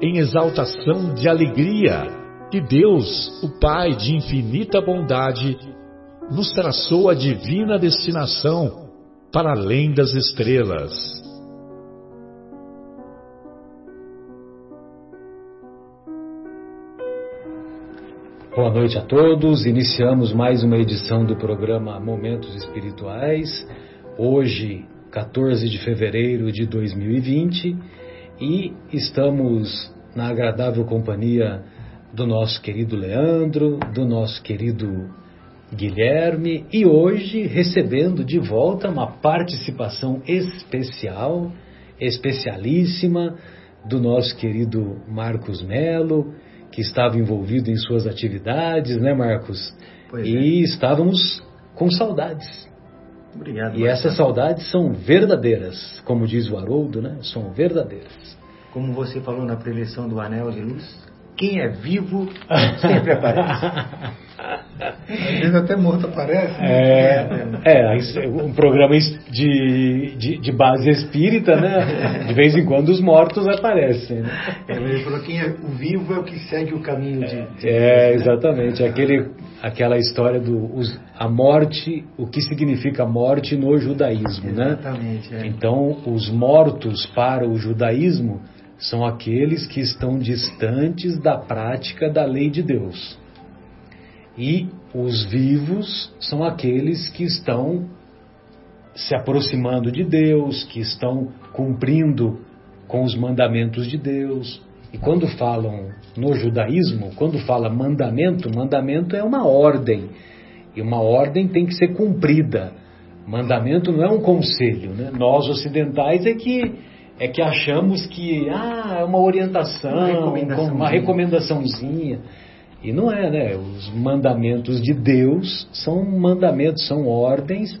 em exaltação de alegria que Deus, o Pai de infinita bondade, nos traçou a divina destinação para além das estrelas. Boa noite a todos. Iniciamos mais uma edição do programa Momentos Espirituais. Hoje, 14 de fevereiro de 2020 e estamos na agradável companhia do nosso querido Leandro, do nosso querido Guilherme e hoje recebendo de volta uma participação especial, especialíssima do nosso querido Marcos Melo, que estava envolvido em suas atividades, né, Marcos? Pois e é. estávamos com saudades. Obrigado. E essas saudades são verdadeiras, como diz o Haroldo, né? São verdadeiras. Como você falou na preleção do Anel de Luz, quem é vivo sempre aparece. Às vezes até morto aparece. Né? É, é, um programa de, de, de, base espírita, né? De vez em quando os mortos aparecem. Né? É, ele falou que é, o vivo é o que segue o caminho de. de é, exatamente. Aquele, aquela história do os, a morte, o que significa morte no judaísmo, né? Exatamente. É. Então, os mortos para o judaísmo são aqueles que estão distantes da prática da lei de Deus. E os vivos são aqueles que estão se aproximando de Deus, que estão cumprindo com os mandamentos de Deus. E quando falam no judaísmo, quando fala mandamento, mandamento é uma ordem. E uma ordem tem que ser cumprida. Mandamento não é um conselho, né? Nós ocidentais é que é que achamos que ah, é uma orientação, uma, recomendação uma recomendaçãozinha. E não é, né? Os mandamentos de Deus são mandamentos, são ordens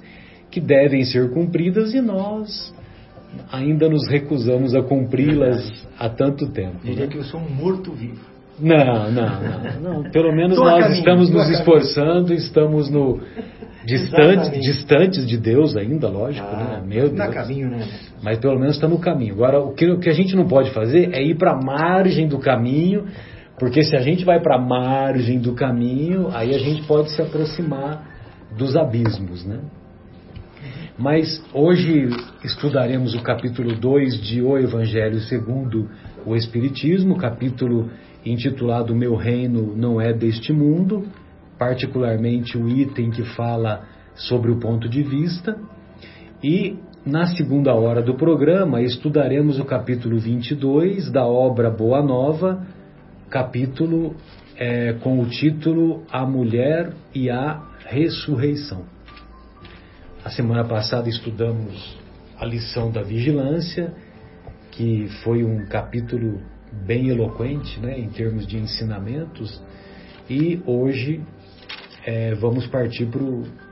que devem ser cumpridas e nós ainda nos recusamos a cumpri-las há tanto tempo. Diria né? que eu sou um morto-vivo. Não, não, não, não, Pelo menos nós caminho, estamos nos esforçando, estamos no distante, distantes de Deus ainda, lógico, ah, né? Meu Deus. Na caminho, né? Mas pelo menos está no caminho. Agora, o que, o que a gente não pode fazer é ir para a margem do caminho, porque se a gente vai para a margem do caminho, aí a gente pode se aproximar dos abismos, né? Mas hoje estudaremos o capítulo 2 de O Evangelho segundo o Espiritismo, capítulo intitulado Meu Reino Não É Deste Mundo, particularmente o item que fala sobre o ponto de vista. E na segunda hora do programa estudaremos o capítulo 22 da obra Boa Nova, capítulo é, com o título A Mulher e a Ressurreição. A semana passada estudamos a lição da vigilância, que foi um capítulo bem eloquente né, em termos de ensinamentos, e hoje é, vamos partir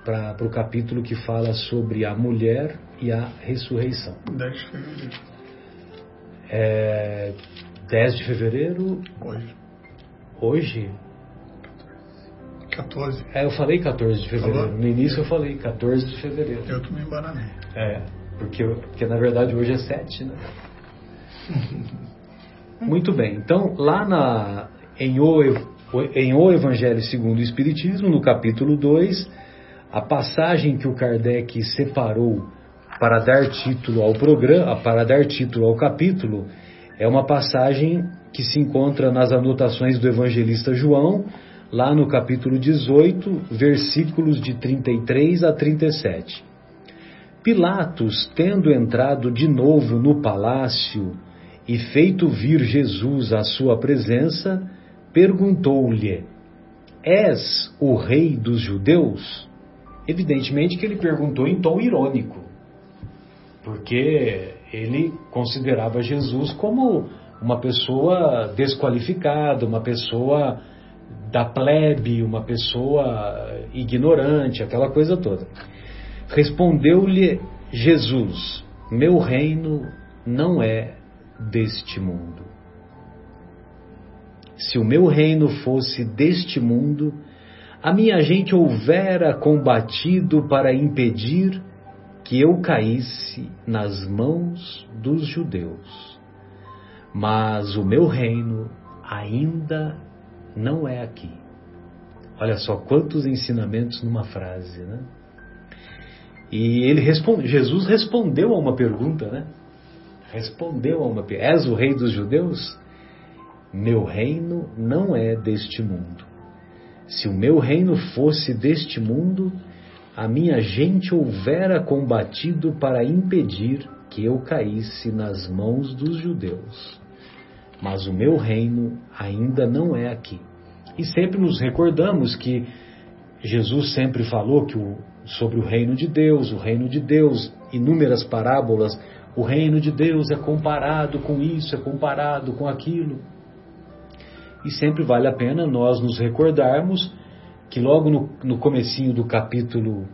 para o capítulo que fala sobre a mulher e a ressurreição. 10 de fevereiro. É, 10 de fevereiro. Hoje. Hoje? 14. É, eu falei 14 de fevereiro. Falou? No início eu falei 14 de fevereiro. Eu também embananei. É, porque, porque na verdade hoje é 7, né? Muito bem. Então, lá na, em, o, em O Evangelho segundo o Espiritismo, no capítulo 2, a passagem que o Kardec separou para dar título ao programa, para dar título ao capítulo, é uma passagem que se encontra nas anotações do evangelista João, lá no capítulo 18, versículos de 33 a 37. Pilatos, tendo entrado de novo no palácio e feito vir Jesus à sua presença, perguntou-lhe: És o rei dos judeus? Evidentemente que ele perguntou em tom irônico, porque ele considerava Jesus como uma pessoa desqualificada, uma pessoa da plebe, uma pessoa ignorante, aquela coisa toda. Respondeu-lhe Jesus: Meu reino não é deste mundo. Se o meu reino fosse deste mundo, a minha gente houvera combatido para impedir que eu caísse nas mãos dos judeus. Mas o meu reino ainda não é aqui. Olha só quantos ensinamentos numa frase, né? E ele responde, Jesus respondeu a uma pergunta, né? Respondeu a uma És o rei dos judeus? Meu reino não é deste mundo. Se o meu reino fosse deste mundo, a minha gente houvera combatido para impedir que eu caísse nas mãos dos judeus. Mas o meu reino ainda não é aqui. E sempre nos recordamos que Jesus sempre falou que o, sobre o reino de Deus, o reino de Deus, inúmeras parábolas, o reino de Deus é comparado com isso, é comparado com aquilo. E sempre vale a pena nós nos recordarmos que logo no, no comecinho do capítulo,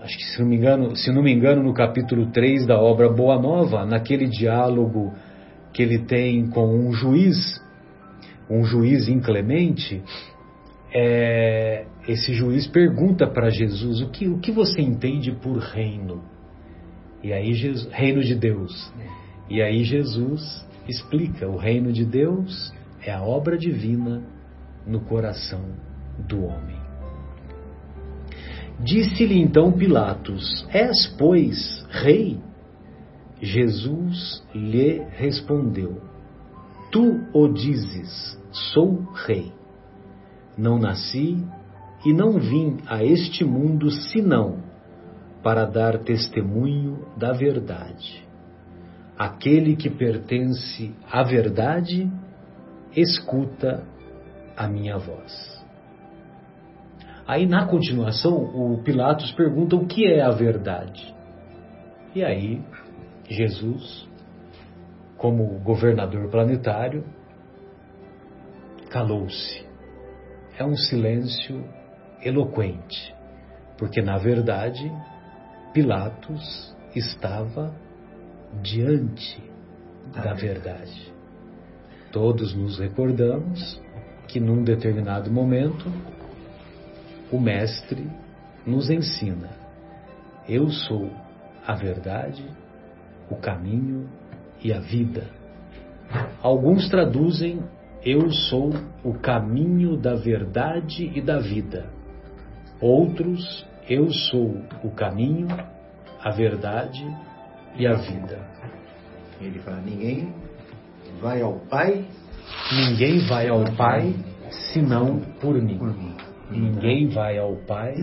acho que se não, me engano, se não me engano, no capítulo 3 da obra Boa Nova, naquele diálogo que ele tem com um juiz, um juiz inclemente, é, esse juiz pergunta para Jesus o que, o que você entende por reino? E aí Jesus, reino de Deus. E aí Jesus explica: o reino de Deus é a obra divina no coração do homem. Disse-lhe então Pilatos: És, pois, rei? Jesus lhe respondeu: Tu o dizes, sou rei. Não nasci e não vim a este mundo senão para dar testemunho da verdade. Aquele que pertence à verdade, escuta a minha voz. Aí na continuação, o Pilatos pergunta o que é a verdade. E aí, Jesus, como governador planetário, calou-se. É um silêncio eloquente, porque na verdade Pilatos estava diante da verdade. Todos nos recordamos que num determinado momento o Mestre nos ensina: Eu sou a verdade, o caminho e a vida. Alguns traduzem: Eu sou o caminho da verdade e da vida. Outros, Eu sou o caminho, a verdade e a vida. Ele fala: Ninguém vai ao Pai. Ninguém vai ao Pai senão por mim. Por mim. Ninguém vai ao Pai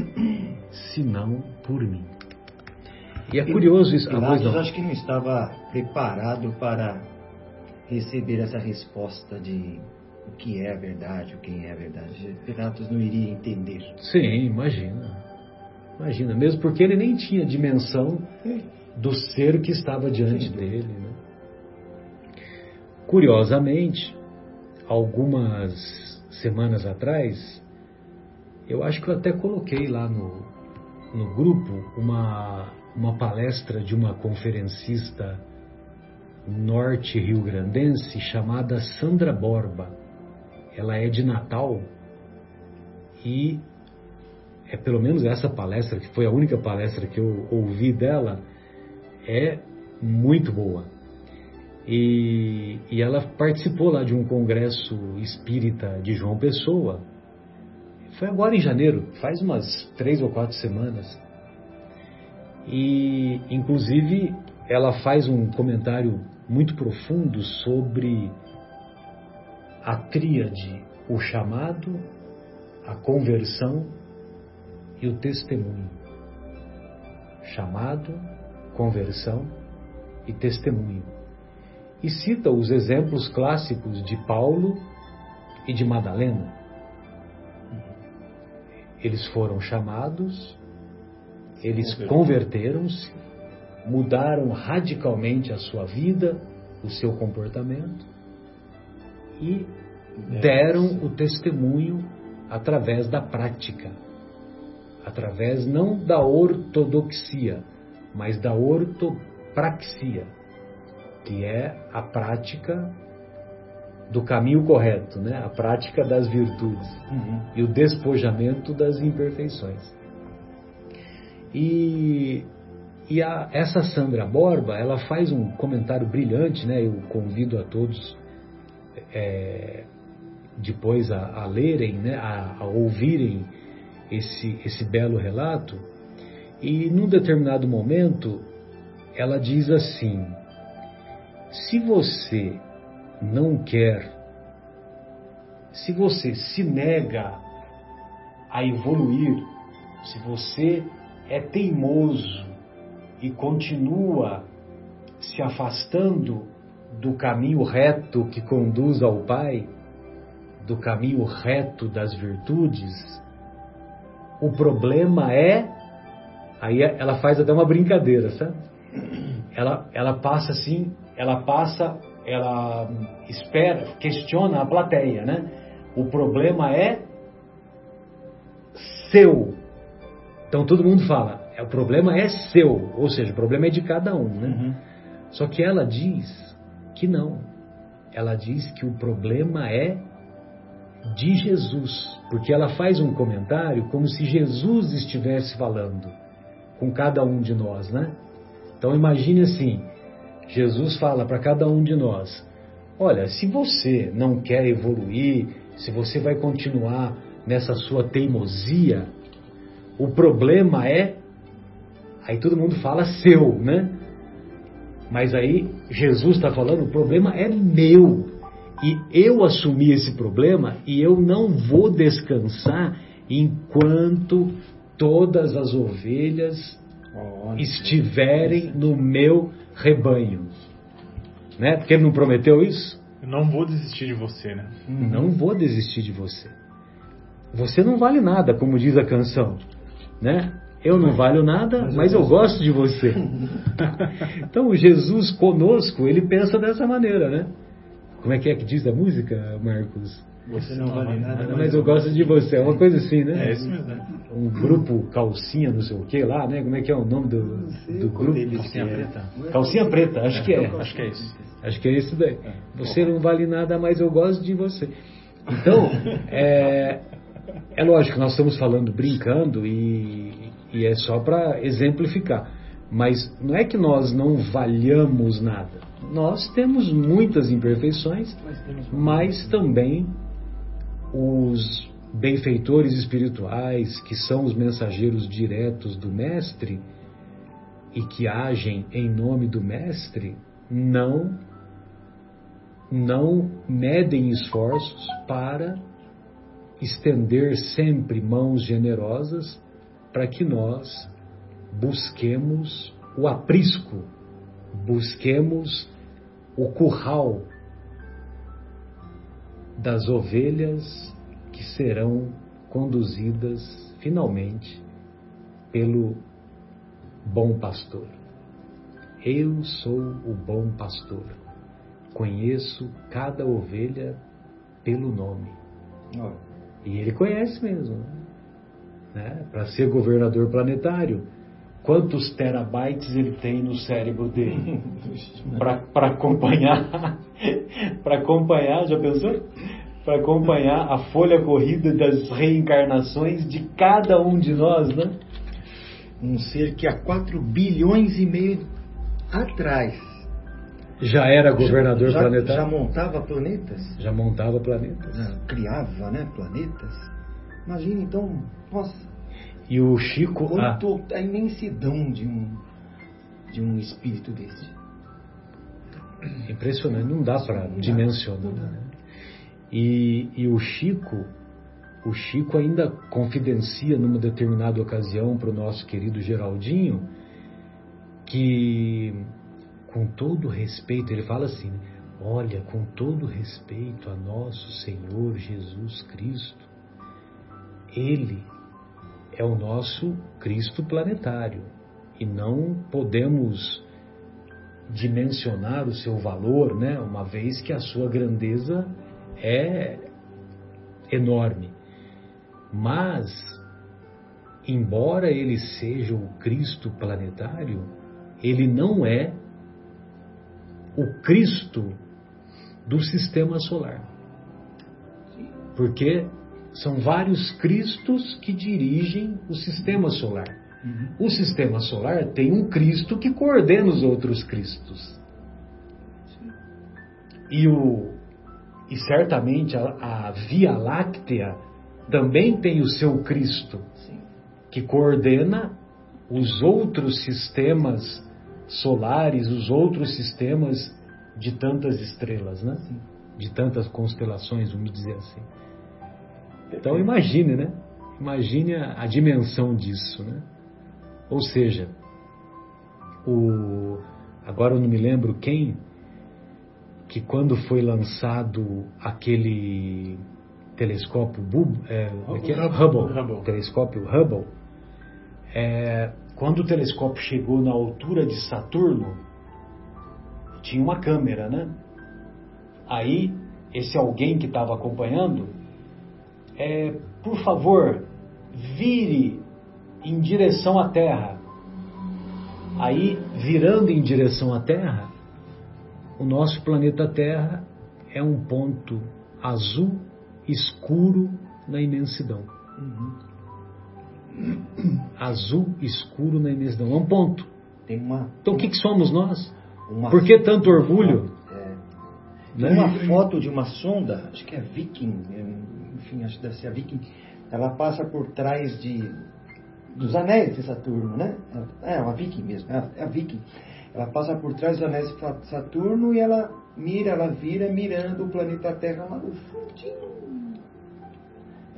senão por mim. E é curioso isso. Pilatos não. acho que não estava preparado para receber essa resposta de o que é a verdade, o que é a verdade. Pilatos não iria entender. Sim, imagina. Imagina, mesmo porque ele nem tinha dimensão do ser que estava diante dele. Né? Curiosamente, algumas semanas atrás, eu acho que eu até coloquei lá no, no grupo uma, uma palestra de uma conferencista norte-rio-grandense chamada Sandra Borba. Ela é de Natal e é pelo menos essa palestra, que foi a única palestra que eu ouvi dela, é muito boa. E, e ela participou lá de um congresso espírita de João Pessoa. Foi agora em janeiro, faz umas três ou quatro semanas. E, inclusive, ela faz um comentário muito profundo sobre a tríade, o chamado, a conversão e o testemunho. Chamado, conversão e testemunho. E cita os exemplos clássicos de Paulo e de Madalena. Eles foram chamados, eles converteram-se, mudaram radicalmente a sua vida, o seu comportamento e deram o testemunho através da prática, através não da ortodoxia, mas da ortopraxia, que é a prática do caminho correto, né? a prática das virtudes uhum. e o despojamento das imperfeições. E, e a, essa Sandra Borba, ela faz um comentário brilhante, né? eu convido a todos é, depois a, a lerem, né? a, a ouvirem esse, esse belo relato. E num determinado momento, ela diz assim: se você não quer, se você se nega a evoluir, se você é teimoso e continua se afastando do caminho reto que conduz ao Pai, do caminho reto das virtudes, o problema é. Aí ela faz até uma brincadeira, sabe? Ela, ela passa assim, ela passa ela espera, questiona a plateia, né? O problema é seu. Então todo mundo fala, é, o problema é seu, ou seja, o problema é de cada um, né? Uhum. Só que ela diz que não. Ela diz que o problema é de Jesus, porque ela faz um comentário como se Jesus estivesse falando com cada um de nós, né? Então imagine assim, Jesus fala para cada um de nós: olha, se você não quer evoluir, se você vai continuar nessa sua teimosia, o problema é. Aí todo mundo fala seu, né? Mas aí Jesus está falando: o problema é meu. E eu assumi esse problema e eu não vou descansar enquanto todas as ovelhas estiverem no meu rebanho. Né? Porque ele não prometeu isso? Eu não vou desistir de você, né? Não vou desistir de você. Você não vale nada, como diz a canção, né? Eu não valho nada, mas, mas eu gosto de você. então, Jesus conosco, ele pensa dessa maneira, né? Como é que é que diz a música, Marcos? Você não vale nada, mas, mas eu gosto de você. É uma coisa assim, né? É isso mesmo. Um grupo calcinha, não sei o que lá, né? Como é que é o nome do, do grupo? Calcinha preta. Calcinha preta, acho que é. Acho que é isso. Acho que é isso daí. Você não vale nada, mas eu gosto de você. Então, é, é lógico, nós estamos falando brincando e, e é só para exemplificar. Mas não é que nós não valhamos nada. Nós temos muitas imperfeições, mas também os benfeitores espirituais, que são os mensageiros diretos do Mestre e que agem em nome do Mestre, não não medem esforços para estender sempre mãos generosas para que nós busquemos o aprisco, busquemos o curral das ovelhas que serão conduzidas finalmente pelo bom pastor. Eu sou o bom pastor. Conheço cada ovelha pelo nome. Oh. E ele conhece mesmo. Né? Para ser governador planetário, quantos terabytes ele tem no cérebro dele? Para acompanhar para acompanhar já pensou? Para acompanhar a folha corrida das reencarnações de cada um de nós né? Um ser que há 4 bilhões e meio atrás. Já era governador já, planetário? já montava planetas? Já montava planetas. Já criava né planetas? Imagina então nossa e o Chico. Quanto ah, a imensidão de um, de um espírito desse. Impressionante, não dá para dimensionar. Né? E, e o Chico, o Chico ainda confidencia numa determinada ocasião para o nosso querido Geraldinho que, com todo respeito, ele fala assim: olha, com todo respeito a nosso Senhor Jesus Cristo, Ele é o nosso Cristo planetário e não podemos dimensionar o seu valor, né? Uma vez que a sua grandeza é enorme. Mas, embora ele seja o Cristo planetário, ele não é o Cristo do sistema solar. Porque são vários Cristos que dirigem o sistema solar. Uhum. O sistema solar tem um Cristo que coordena os outros Cristos. E, o, e certamente a, a Via Láctea também tem o seu Cristo, Sim. que coordena os outros sistemas solares, os outros sistemas de tantas estrelas, né? Sim. De tantas constelações, vamos dizer assim. Então imagine, né? Imagine a, a dimensão disso, né? Ou seja, o agora eu não me lembro quem que quando foi lançado aquele telescópio é, é Hubble, Hubble, Hubble, telescópio Hubble, é, quando o telescópio chegou na altura de Saturno, tinha uma câmera, né? Aí esse alguém que estava acompanhando, é, por favor, vire em direção à Terra. Aí, virando em direção à Terra, o nosso planeta Terra é um ponto azul escuro na imensidão. Uhum. Azul escuro na imensidão. É um ponto. Tem uma, então o que, que somos nós? Uma, Por que tanto orgulho? É, tem né? uma foto de uma sonda, acho que é Viking, enfim, acho que deve ser a Viking. Ela passa por trás de dos anéis de Saturno, né? É, é uma Viking mesmo, é a Viking. Ela passa por trás dos anéis de Saturno e ela mira, ela vira mirando o planeta Terra lá no fundinho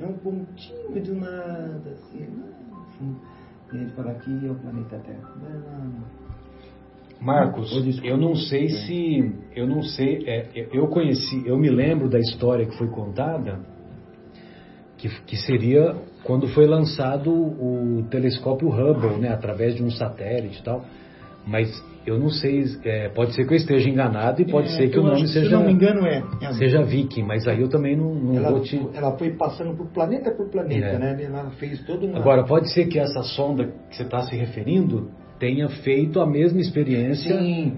é um pontinho do nada, assim, E ele fala aqui é o planeta Terra. Marcos, eu não sei se eu não sei, é, eu conheci, eu me lembro da história que foi contada, que, que seria quando foi lançado o telescópio Hubble, né, através de um satélite e tal. Mas eu não sei, é, pode ser que eu esteja enganado e pode é, ser que o nome seja. Se não me engano, é. é seja Viking, mas aí eu também não, não ela, vou te. Ela foi passando por planeta por planeta, é. né? Ela fez todo uma. Agora, pode ser que essa sonda que você está se referindo tenha feito a mesma experiência Sim,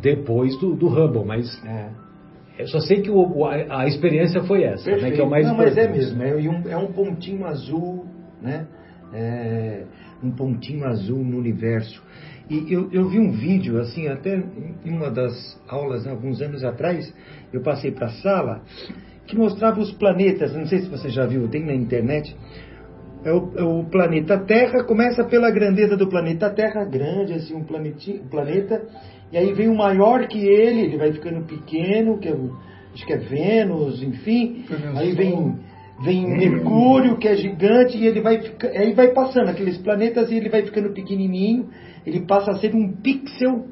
depois do, do Hubble, mas. Eu só sei que o, a, a, experiência foi essa, né, que é o mais não, importante. mas é mesmo, é, um, é um pontinho azul, né? É, um pontinho azul no universo. E eu, eu, vi um vídeo, assim, até em uma das aulas, alguns anos atrás, eu passei para a sala, que mostrava os planetas, não sei se você já viu, tem na internet. É o, é o planeta Terra, começa pela grandeza do planeta Terra, grande, assim, um planetinho, planeta, e aí vem o maior que ele, ele vai ficando pequeno, que é, acho que é Vênus, enfim, aí vem vem Mercúrio, que é gigante, e ele vai, aí vai passando aqueles planetas e ele vai ficando pequenininho, ele passa a ser um pixel.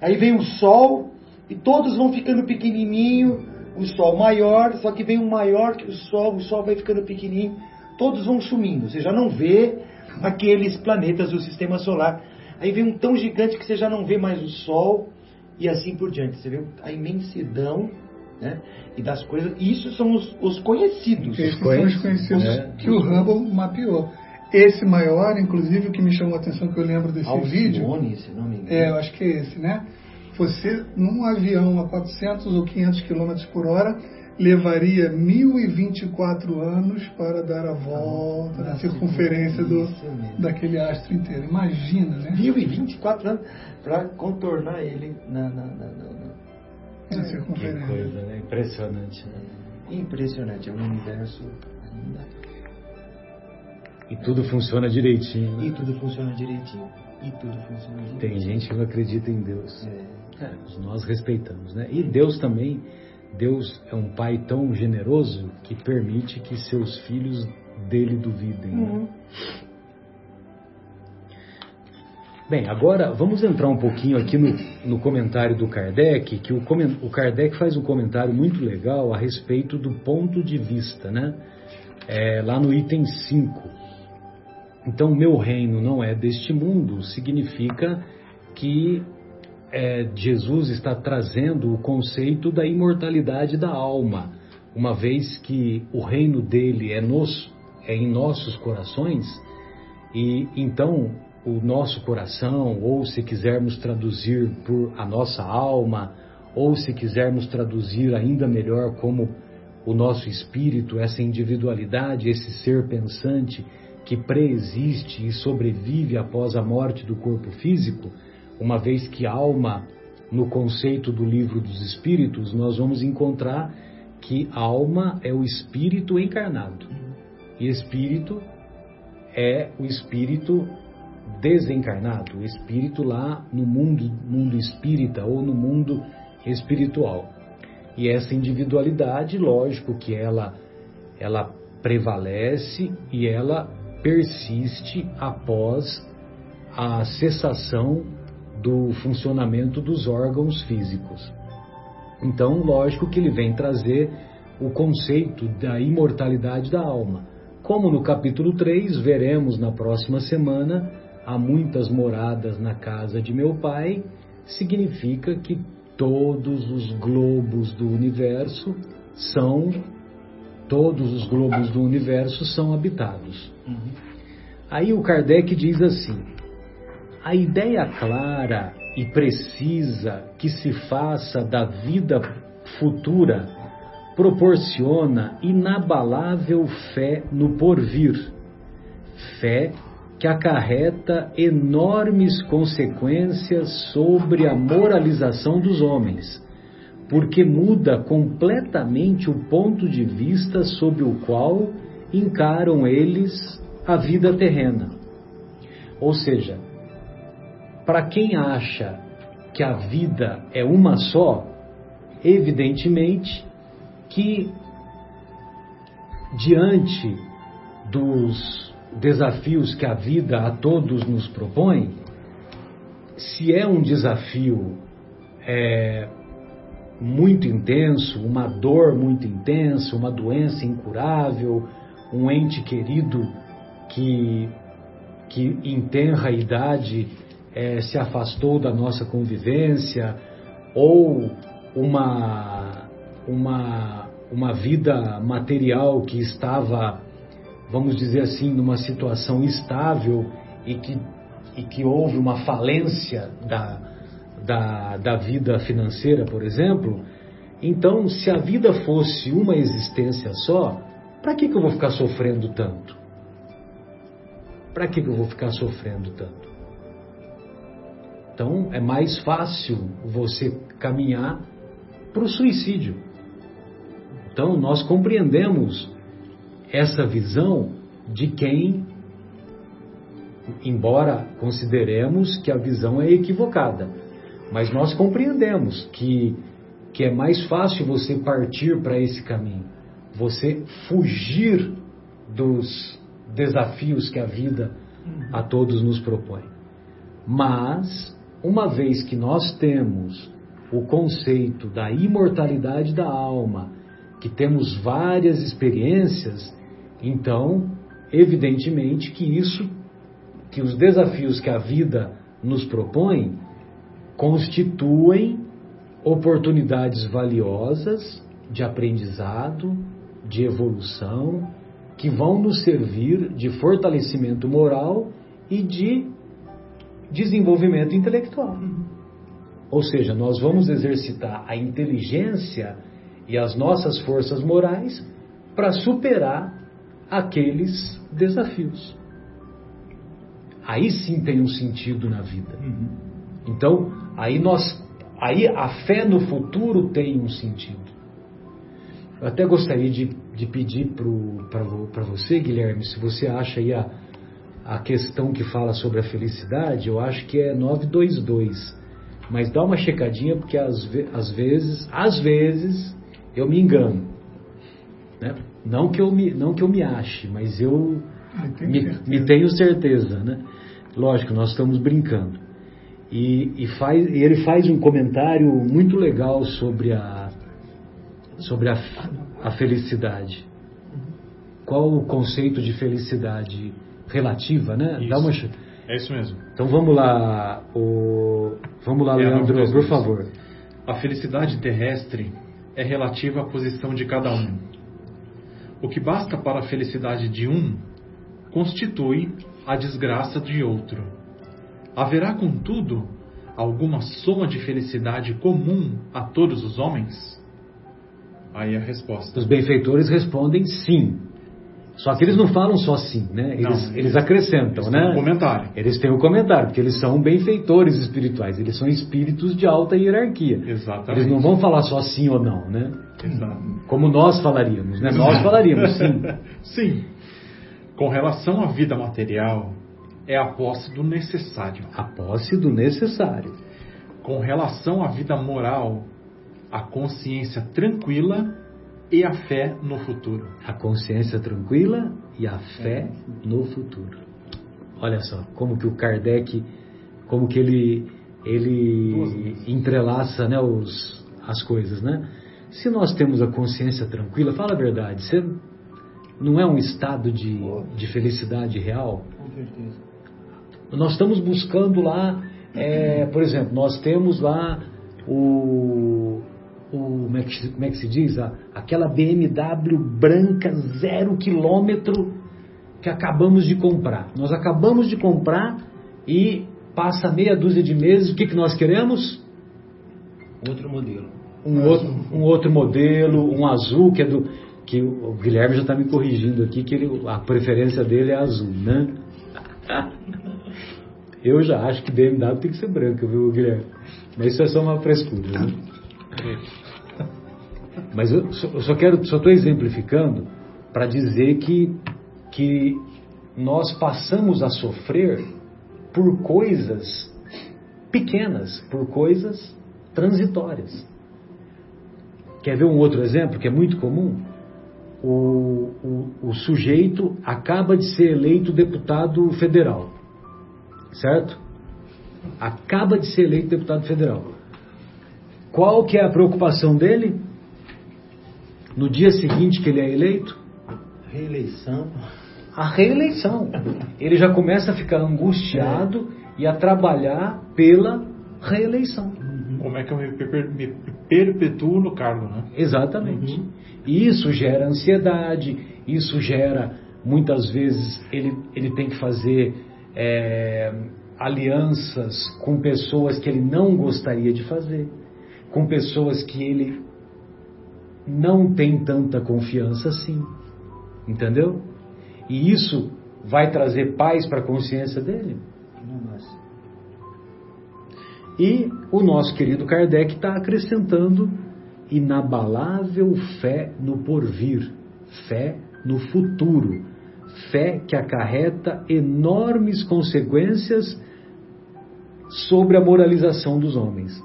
Aí vem o Sol, e todos vão ficando pequenininho, o Sol maior, só que vem um maior que o Sol, o Sol vai ficando pequenininho, todos vão sumindo, você já não vê aqueles planetas do Sistema Solar. Aí vem um tão gigante que você já não vê mais o Sol, e assim por diante. Você vê a imensidão né? E das coisas. Isso são os, os conhecidos. Esses são os conhecidos é. que o Hubble mapeou. Esse maior, inclusive, o que me chamou a atenção, que eu lembro desse Alcione, vídeo. Se não me engano. É, eu acho que é esse, né? Você, num avião a 400 ou 500 km por hora, levaria 1024 anos para dar a volta ah, na circunferência do, daquele astro inteiro. Imagina, né? 1024 anos para contornar ele na, na, na, na é, que coisa, né? Impressionante. Né? Impressionante, é um universo ainda. E tudo funciona direitinho. Né? E tudo funciona direitinho. E tudo funciona direitinho. Tem gente que não acredita em Deus. É. É, nós respeitamos, né? E Deus também Deus é um pai tão generoso que permite que seus filhos dele duvidem. né? Uhum. Bem, agora vamos entrar um pouquinho aqui no, no comentário do Kardec, que o, o Kardec faz um comentário muito legal a respeito do ponto de vista, né? É, lá no item 5. Então, meu reino não é deste mundo, significa que é, Jesus está trazendo o conceito da imortalidade da alma, uma vez que o reino dele é, nos, é em nossos corações, e então o nosso coração, ou se quisermos traduzir por a nossa alma, ou se quisermos traduzir ainda melhor como o nosso espírito, essa individualidade, esse ser pensante que preexiste e sobrevive após a morte do corpo físico, uma vez que alma, no conceito do livro dos espíritos, nós vamos encontrar que alma é o espírito encarnado e espírito é o espírito desencarnado, o espírito lá no mundo, mundo espírita ou no mundo espiritual. E essa individualidade, lógico que ela ela prevalece e ela persiste após a cessação do funcionamento dos órgãos físicos. Então, lógico que ele vem trazer o conceito da imortalidade da alma. Como no capítulo 3, veremos na próxima semana, há muitas moradas na casa de meu pai, significa que todos os globos do universo são todos os globos do universo são habitados. Aí o Kardec diz assim: a ideia clara e precisa que se faça da vida futura proporciona inabalável fé no porvir, fé que acarreta enormes consequências sobre a moralização dos homens, porque muda completamente o ponto de vista sob o qual encaram eles a vida terrena. Ou seja, para quem acha que a vida é uma só, evidentemente que diante dos desafios que a vida a todos nos propõe, se é um desafio é, muito intenso, uma dor muito intensa, uma doença incurável, um ente querido que, que em tenra idade é, se afastou da nossa convivência, ou uma, uma, uma vida material que estava, vamos dizer assim, numa situação estável e que, e que houve uma falência da, da, da vida financeira, por exemplo. Então, se a vida fosse uma existência só, para que, que eu vou ficar sofrendo tanto? Para que, que eu vou ficar sofrendo tanto? Então, é mais fácil você caminhar para o suicídio. Então, nós compreendemos essa visão de quem, embora consideremos que a visão é equivocada, mas nós compreendemos que, que é mais fácil você partir para esse caminho, você fugir dos desafios que a vida a todos nos propõe. Mas, uma vez que nós temos o conceito da imortalidade da alma, que temos várias experiências, então, evidentemente que isso, que os desafios que a vida nos propõe, constituem oportunidades valiosas de aprendizado, de evolução, que vão nos servir de fortalecimento moral e de desenvolvimento intelectual. Ou seja, nós vamos exercitar a inteligência e as nossas forças morais para superar aqueles desafios. Aí sim tem um sentido na vida. Então, aí nós, aí a fé no futuro tem um sentido. Eu até gostaria de, de pedir para você, Guilherme, se você acha aí a, a questão que fala sobre a felicidade, eu acho que é 922. Mas dá uma checadinha, porque às, ve às vezes, às vezes, eu me engano. Né? Não, que eu me, não que eu me ache, mas eu Ah, me, me tenho certeza. Né? Lógico, nós estamos brincando. E, e faz, e ele faz um comentário muito legal sobre a, sobre a, a felicidade. Qual o conceito de felicidade relativa, né? Dá uma, Isso. É isso mesmo. então vamos lá, o, vamos lá, É, Leandro, por favor. A felicidade terrestre é relativa à posição de cada um. O que basta para a felicidade de um constitui a desgraça de outro. Haverá, contudo, alguma soma de felicidade comum a todos os homens? Aí a resposta. Os benfeitores respondem sim. Só que eles não falam só sim, né? Eles, Não, eles acrescentam, Eles né? têm um comentário. Eles têm um comentário, porque eles são benfeitores espirituais, eles são espíritos de alta hierarquia. Exatamente. Eles não vão falar só sim ou não, né? Exato. Como nós falaríamos, né? Nós falaríamos sim. Sim. Com relação à vida material, é a posse do necessário. A posse do necessário. Com relação à vida moral, a consciência tranquila e a fé no futuro. A consciência tranquila e a fé no futuro. Olha só, como que o Kardec, como que ele ele entrelaça, né, os, as coisas, né? Se nós temos a consciência tranquila, fala a verdade, você não é um estado de, de felicidade real? Com certeza. Nós estamos buscando lá, é, por exemplo, nós temos lá o, o como, é que, como é que se diz? A- aquela BMW branca zero quilômetro que acabamos de comprar. Nós acabamos de comprar e passa meia dúzia de meses, o que, que nós queremos? Outro modelo. Um outro, um outro modelo, um azul, que é do. Que o o Guilherme já está me corrigindo aqui, que ele, a preferência dele é azul, né? Eu já acho que BMW tem que ser branca, viu, Guilherme? Mas isso é só uma frescura, né? Mas eu só, eu só quero, só estou exemplificando para dizer que, que nós passamos a sofrer por coisas pequenas, por coisas transitórias. Quer ver um outro exemplo que é muito comum? O, o, o sujeito acaba de ser eleito deputado federal, certo? Acaba de ser eleito deputado federal. Qual que é a preocupação dele? No dia seguinte que ele é eleito? Reeleição. a reeleição. Ele já começa a ficar angustiado e a trabalhar pela reeleição. Como é que eu me, per- me perpetuo no cargo, né? Exatamente. E isso gera ansiedade, isso gera, muitas vezes, ele, ele tem que fazer é, alianças com pessoas que ele não gostaria de fazer, com pessoas que ele não tem tanta confiança assim. Entendeu? E isso vai trazer paz para a consciência dele. E o nosso querido Kardec está acrescentando inabalável fé no porvir, fé no futuro, fé que acarreta enormes consequências sobre a moralização dos homens.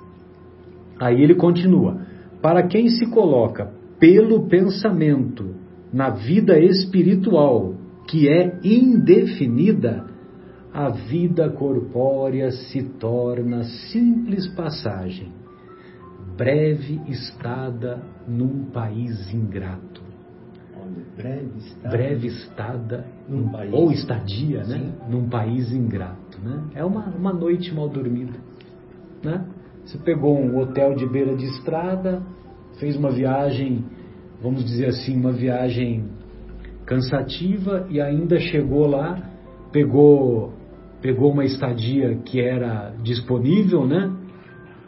Aí ele continua: para quem se coloca pelo pensamento na vida espiritual, que é indefinida, a vida corpórea se torna simples passagem, breve estada num país ingrato. Olha, breve está. Breve estada Num num- país. ou estadia, né? Sim. Num país ingrato, né? É uma, uma noite mal dormida, né? Você pegou um hotel de beira de estrada, fez uma viagem, vamos dizer assim, uma viagem cansativa e ainda chegou lá, pegou pegou uma estadia que era disponível, né?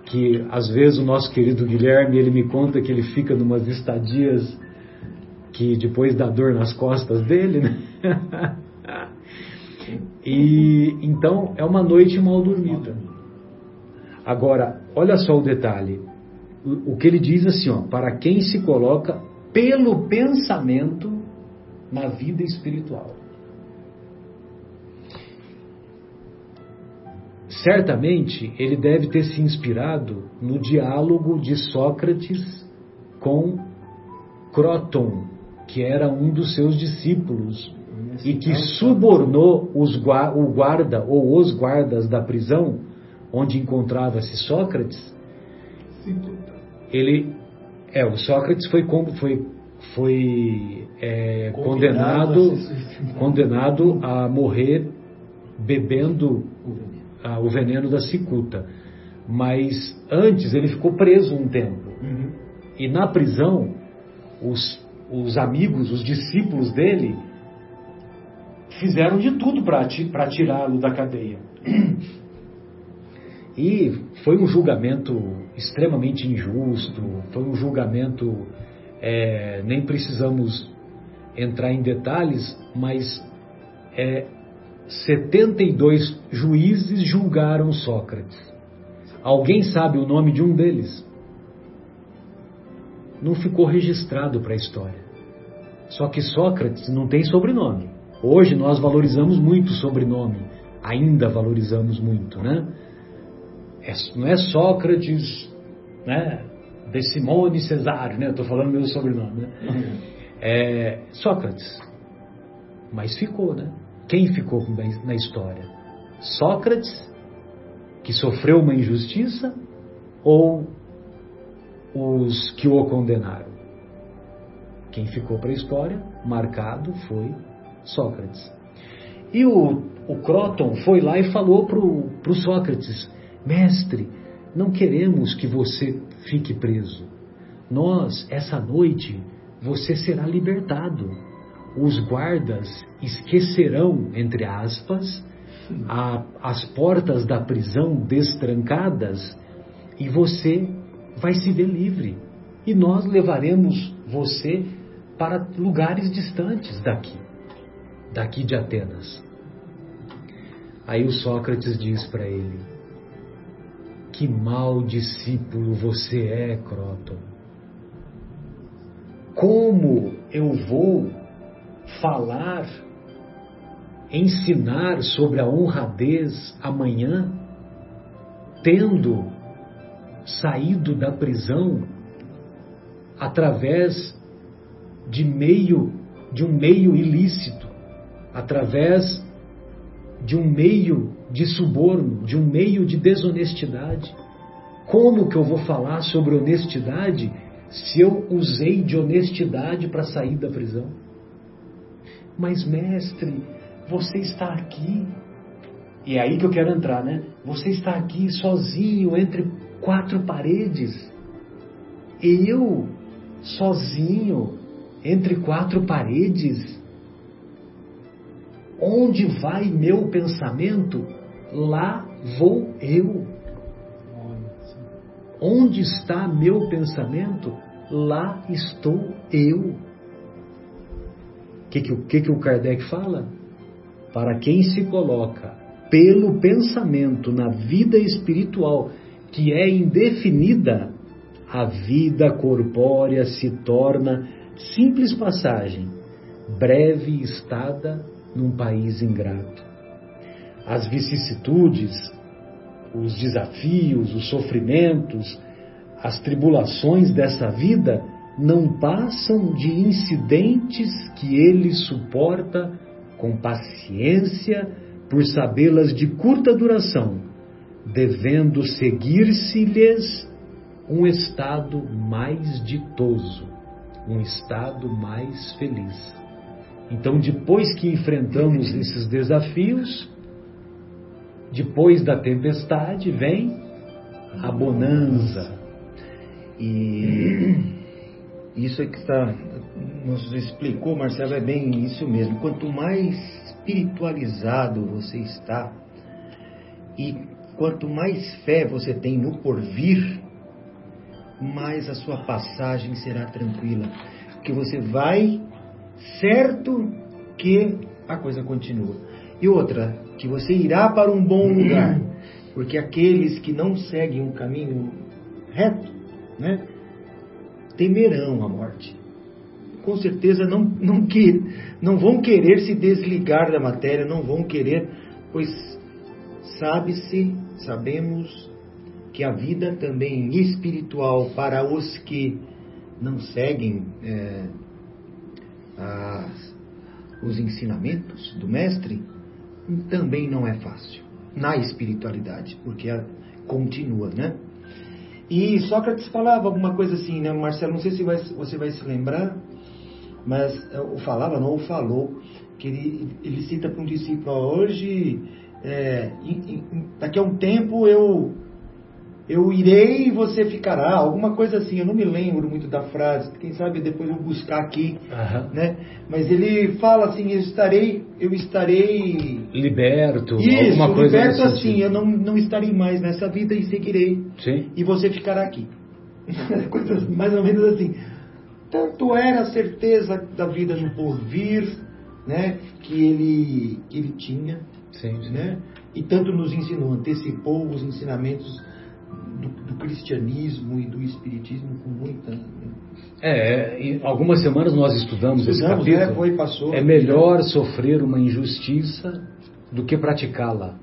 Que às vezes o nosso querido Guilherme, ele me conta que ele fica numas estadias que depois dá dor nas costas dele, né? E então é uma noite mal dormida. Agora, olha só o detalhe. O, o que ele diz assim, ó, para quem se coloca pelo pensamento na vida espiritual. Certamente ele deve ter se inspirado no diálogo de Sócrates com Croton, que era um dos seus discípulos e que subornou os, o guarda ou os guardas da prisão onde encontrava-se Sócrates, ele é o Sócrates foi foi foi é, condenado condenado a morrer bebendo a, o veneno da cicuta, mas antes ele ficou preso um tempo uhum. e na prisão os os amigos, os discípulos dele fizeram de tudo para tirá-lo da cadeia. E foi um julgamento extremamente injusto, foi um julgamento, é, nem precisamos entrar em detalhes, mas é, 72 juízes julgaram Sócrates. Alguém sabe o nome de um deles? Não ficou registrado para a história. Só que Sócrates não tem sobrenome. Hoje nós valorizamos muito o sobrenome, ainda valorizamos muito, né? É, não é Sócrates, né? De Simone Cesário, né? Estou falando meu sobrenome, né? É, Sócrates. Mas ficou, né? Quem ficou na história? Sócrates, que sofreu uma injustiça, ou os que o condenaram? Quem ficou para a história, marcado, foi Sócrates. E o, o Croton foi lá e falou para o Sócrates: Mestre, não queremos que você fique preso. Nós, essa noite, você será libertado. Os guardas esquecerão, entre aspas, a, as portas da prisão destrancadas e você vai se ver livre. E nós levaremos você para lugares distantes daqui, daqui de Atenas. Aí o Sócrates diz para ele: Que mau discípulo você é, Croton. Como eu vou falar, ensinar sobre a honradez amanhã, tendo saído da prisão através de meio de um meio ilícito, através de um meio de suborno, de um meio de desonestidade. Como que eu vou falar sobre honestidade se eu usei de honestidade para sair da prisão? Mas, mestre, você está aqui. E é aí que eu quero entrar, né? Você está aqui sozinho entre quatro paredes. Eu, sozinho, entre quatro paredes. Onde vai meu pensamento, lá vou eu. Onde está meu pensamento, lá estou eu. O que, que, que, que o Kardec fala? Para quem se coloca pelo pensamento na vida espiritual, que é indefinida, a vida corpórea se torna simples passagem, breve estada num país ingrato. As vicissitudes, os desafios, os sofrimentos, as tribulações dessa vida não passam de incidentes que ele suporta com paciência por sabê-las de curta duração, devendo seguir-se-lhes um estado mais ditoso um estado mais feliz. Então, depois que enfrentamos esses desafios, depois da tempestade vem a bonança. E isso é que está, nos explicou, Marcelo, é bem isso mesmo. Quanto mais espiritualizado você está e quanto mais fé você tem no porvir, mais a sua passagem será tranquila. Porque você vai certo que a coisa continua. E outra, que você irá para um bom lugar. Porque aqueles que não seguem um caminho reto, né, temerão a morte. Com certeza não, não, que, não vão querer se desligar da matéria, não vão querer, pois sabe-se, sabemos que a vida também espiritual para os que não seguem é, as, os ensinamentos do mestre, também não é fácil na espiritualidade, porque a, continua, né? E Sócrates falava alguma coisa assim, né, Marcelo? Não sei se vai, você vai se lembrar, mas ou falava, não, ou falou, que ele, ele cita para um discípulo: hoje, é, daqui a um tempo eu eu irei e você ficará, alguma coisa assim, eu não me lembro muito da frase, quem sabe depois eu buscar aqui, Aham. né? Mas ele fala assim, eu estarei, eu estarei Liberto, isso, alguma coisa liberto assim, sentido. eu não, não estarei mais nessa vida e seguirei, Sim. e você ficará aqui. Coisas mais ou menos assim. Tanto era a certeza da vida no porvir, né, que ele, que ele tinha, Sim, sim. né? E tanto nos ensinou, antecipou os ensinamentos do, do cristianismo e do espiritismo com muita. É, em algumas semanas nós estudamos, esse Estudamos, capítulo. né? Foi, passou. É melhor sofrer uma injustiça do que praticá-la.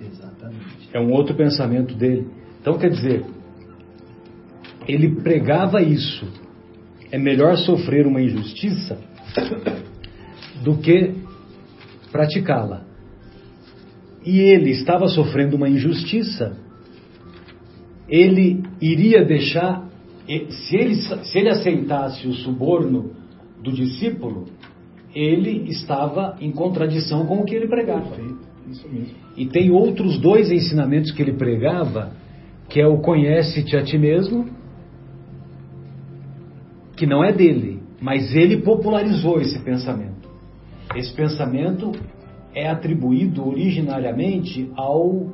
Exatamente. É um outro pensamento dele. Então, quer dizer, ele pregava isso. É melhor sofrer uma injustiça do que praticá-la. E ele estava sofrendo uma injustiça, ele iria deixar, se ele, se ele aceitasse o suborno do discípulo, ele estava em contradição com o que ele pregava. E tem outros dois ensinamentos que ele pregava, que é o conhece-te a ti mesmo, que não é dele, mas ele popularizou esse pensamento. Esse pensamento é atribuído originariamente ao,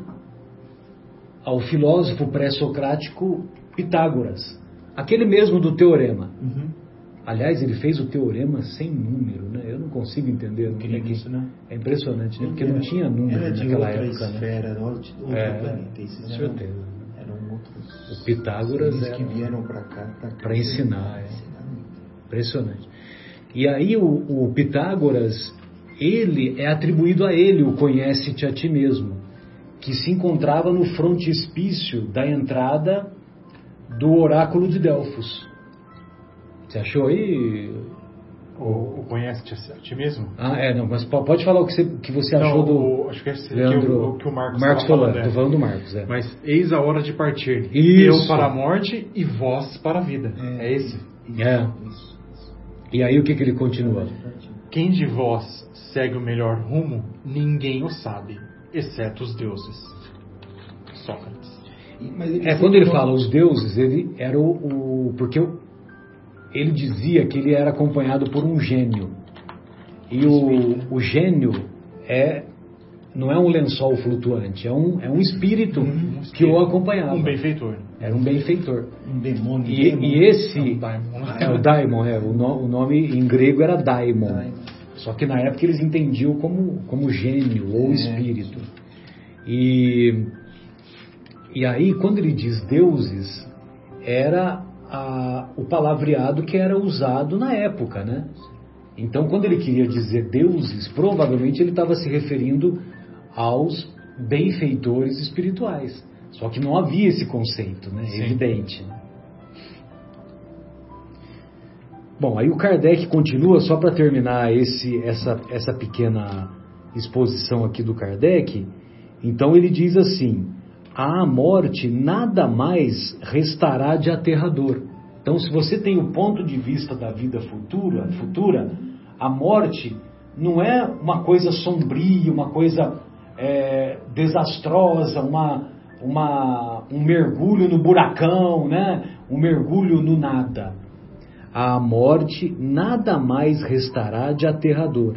ao filósofo pré-socrático Pitágoras, aquele mesmo do teorema. Uhum. Aliás, ele fez o teorema sem número, né? Eu não consigo entender. como é que- isso, né? É impressionante, né? Porque não tinha número Era de naquela outra época, né? esfera, outro, outro É, planeta. Esses com eram, certeza. eram outros. O Pitágoras era- que vieram para cá Pra ensinar, é. ensinar. Impressionante. E aí o, o Pitágoras, ele é atribuído a ele o conhece-te a ti mesmo, que se encontrava no frontispício da entrada do oráculo de Delfos. Você achou aí? O, o conhece-te a ti mesmo? Ah, é, não, mas po- pode falar o que você, que você achou Não, do o- acho que é Leandro, o, o que o Marcos, Marcos estava falando, é. falando do Marcos, é. Mas eis a hora de partir. Isso. Eu para a morte e vós para a vida. É, esse. É. Isso, isso. E aí o que, que ele continua? Quem de vós segue o melhor rumo, ninguém o sabe, exceto os deuses. Sócrates. É, quando ele fala os deuses, ele era o. o- porque o- ele dizia que ele era acompanhado por um gênio. E o, o gênio é não é um lençol flutuante, é um, é um espírito Um que o acompanhava. Um benfeitor. Era um benfeitor. um demônio. E, demônio. e esse. É um. É o daimon, é. O, no- o nome em grego era daimon. Daimon. Só que na época eles entendiam como, como gênio ou É. espírito. E, e aí, quando ele diz deuses, era a- o palavreado que era usado na época, né? Então, quando ele queria dizer deuses, provavelmente ele estava se referindo aos benfeitores espirituais. Só que não havia esse conceito, né? Sim. Evidente. né? Bom, aí o Kardec continua, só para terminar esse, essa, essa pequena exposição aqui do Kardec. Então ele diz assim: à morte nada mais restará de aterrador. Então, se você tem o ponto de vista da vida futura, futura a morte não é uma coisa sombria, uma coisa é, desastrosa, uma, uma, um mergulho no buracão, né? um mergulho no nada. À morte nada mais restará de aterrador.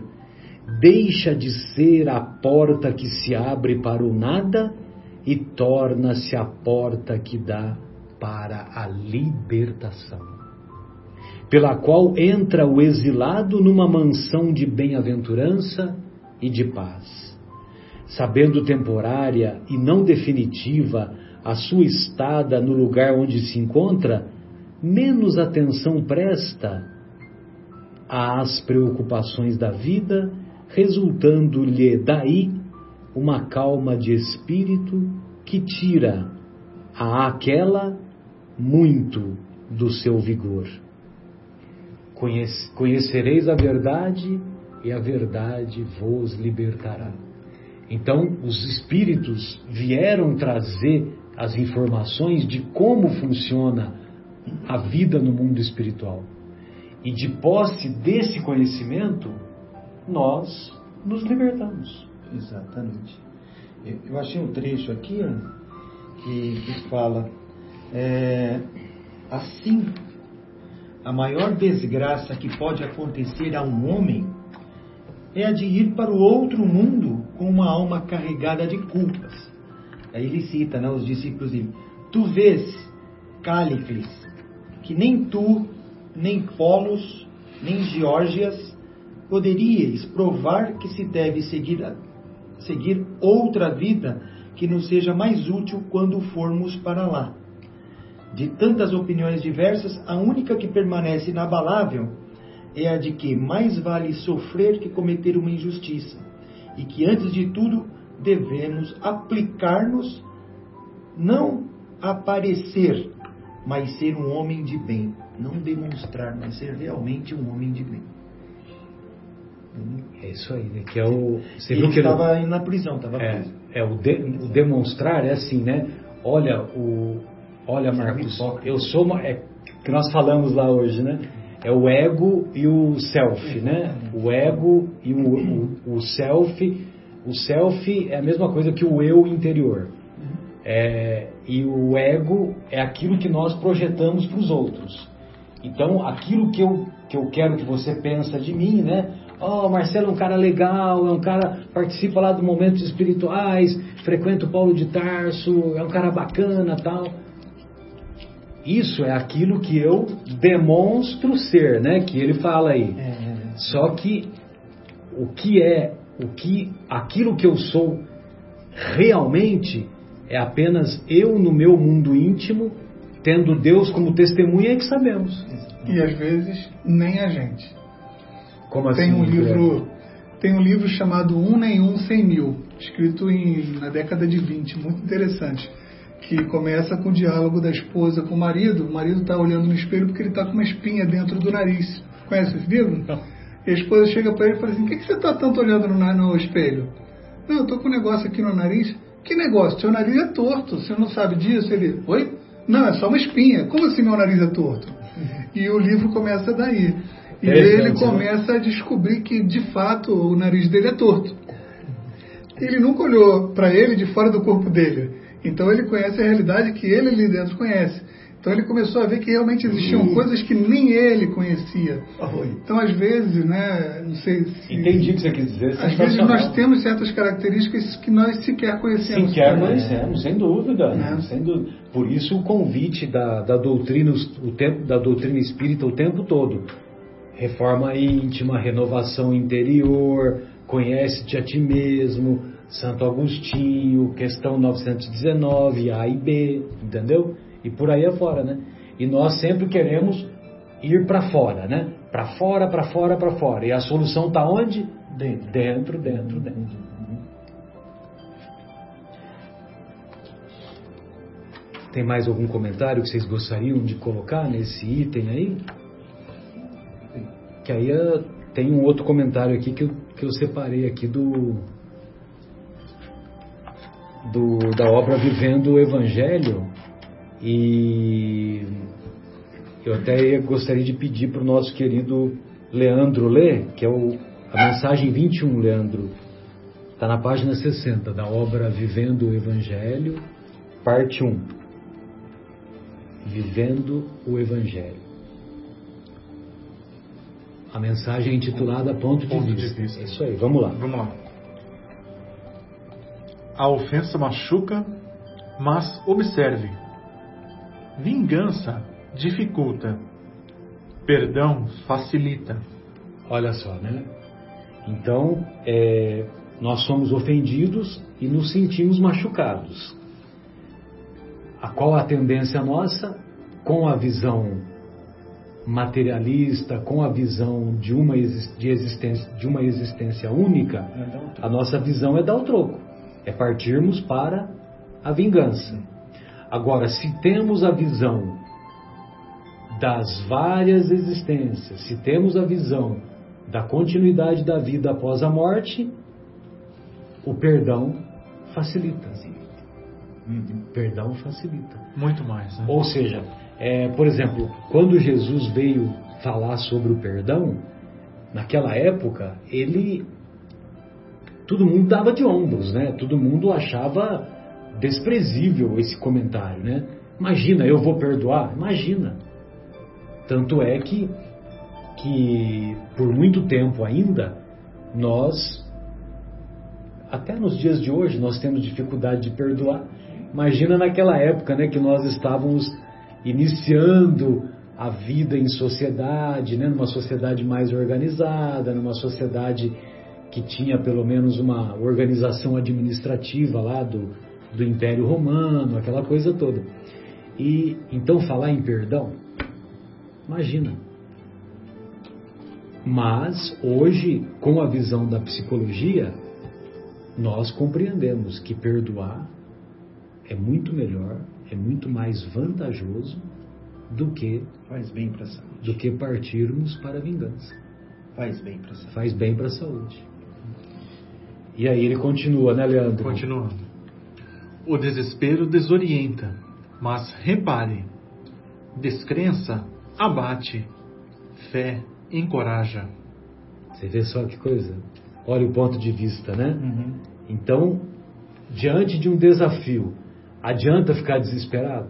Deixa de ser a porta que se abre para o nada e torna-se a porta que dá para a libertação, pela qual entra o exilado numa mansão de bem-aventurança e de paz. Sabendo temporária e não definitiva a sua estada no lugar onde se encontra, menos atenção presta às preocupações da vida, resultando-lhe daí uma calma de espírito que tira a aquela muito do seu vigor. Conhecereis a verdade e a vida no mundo espiritual. E de posse desse conhecimento, nós nos libertamos. Exatamente. Eu achei um trecho aqui ó, que, que fala: é, assim, a maior desgraça que pode acontecer a um homem é a de ir para o outro mundo com uma alma carregada de culpas. Aí ele cita né, os discípulos dele: Tu vês, Cálifes, que nem tu, nem Polos, nem Geórgias poderíeis provar que se deve seguir, seguir outra vida que nos seja mais útil quando formos para lá. De tantas opiniões diversas, a única que permanece inabalável é a de que mais vale sofrer que cometer uma injustiça, e que antes de tudo devemos aplicar-nos, não aparecer, mas ser um homem de bem. Não demonstrar, mas ser realmente um homem de bem. É isso aí, né? Que é o. Você ele estava indo na prisão, estava é, preso. É, o, de, o, demonstrar é assim, né? Olha, o. Olha, Marcos, eu sou uma. É, que nós falamos lá hoje, né? É o ego e o self, né? O ego e o, o, o self. O self é a mesma coisa que o eu interior. É, e o ego é aquilo que nós projetamos para os outros. Então, aquilo que eu, que eu quero que você pensa de mim, né? Oh, Marcelo é um cara legal, é um cara participa lá de momentos espirituais, frequenta o Paulo de Tarso, é um cara bacana, tal. Isso é aquilo que eu demonstro ser, né? Que ele fala aí. É, é. Só que o que é, o que, aquilo que eu sou realmente é apenas eu no meu mundo íntimo, tendo Deus como testemunha é que sabemos. E às vezes nem a gente. Como assim? Tem um livro, tem um livro chamado Um Nem Um Cem Mil, escrito em, na década de 20, muito interessante que começa com o diálogo da esposa com o marido. O marido está olhando no espelho porque ele está com uma espinha dentro do nariz. Conhece esse livro? Não. E a esposa chega para ele e fala assim: Por que, que você está tanto olhando no, no espelho? Não, eu estou com um negócio aqui no nariz. Que negócio? Seu nariz é torto. Você não sabe disso? Ele: Oi? Não, é só uma espinha. Como assim meu nariz é torto? E o livro começa daí. E é ele né? começa a descobrir que de fato o nariz dele é torto. Ele nunca olhou para ele de fora do corpo dele. Então ele conhece a realidade que ele ali dentro conhece. Então ele começou a ver que realmente existiam uhum. coisas que nem ele conhecia. Então às vezes, né, não sei se... Entendi o que você quis dizer. Às vezes nós temos certas características que nós sequer conhecemos. Sequer conhecemos, sem dúvida, é. sem dúvida. Por isso o convite da, da doutrina, o tempo da doutrina espírita o tempo todo. Reforma íntima, renovação interior, conhece-te a ti mesmo, Santo Agostinho, questão 919, A e B, entendeu? E por aí afora, né? E nós sempre queremos ir para fora, né? Para fora, para fora, para fora. E a solução está onde? Dentro. Dentro, dentro, dentro. Tem mais algum comentário que vocês gostariam de colocar nesse item aí? Que aí eh, tem um outro comentário aqui que eu, que eu separei aqui do do, da obra Vivendo o Evangelho e eu até gostaria de pedir para o nosso querido Leandro ler, que é o, a mensagem 21, Leandro. Está na página 60 da obra Vivendo o Evangelho, parte 1. Vivendo o Evangelho. A mensagem é intitulada Ponto, Ponto de, vista. de Vista. Isso aí, vamos lá. Vamos lá. A ofensa machuca, mas observe: vingança dificulta, perdão facilita. Olha só, né? Então, é, nós somos ofendidos e nos sentimos machucados. A qual a tendência nossa, com a visão materialista, com a visão de uma, de existência, de uma existência única, a nossa visão é dar o troco é partirmos para a vingança. Agora, se temos a visão das várias existências, se temos a visão da continuidade da vida após a morte, o perdão facilita. Uhum. Perdão facilita. Muito mais. Né? Ou seja, é, por exemplo, quando Jesus veio falar sobre o perdão, naquela época, ele. Todo mundo dava de ombros, né? Todo mundo achava desprezível esse comentário, né? Imagina, eu vou perdoar? Imagina. Tanto é que, que por muito tempo ainda, nós, até nos dias de hoje, nós temos dificuldade de perdoar. Imagina naquela época, né, que nós estávamos iniciando a vida em sociedade, né, numa sociedade mais organizada, numa sociedade que tinha pelo menos uma organização administrativa lá do, do Império Romano, aquela coisa toda. E então falar em perdão, imagina. Mas hoje, com a visão da psicologia, nós compreendemos que perdoar é muito melhor, é muito mais vantajoso do que faz bem para a saúde. Do que partirmos para a vingança. Faz bem para a saúde. Faz bem para a saúde. E aí ele continua, né, Leandro? Continuando. O desespero desorienta, mas repare, descrença abate, fé encoraja. Você vê só que coisa? Olha o ponto de vista, né? Uhum. Então, diante de um desafio, adianta ficar desesperado?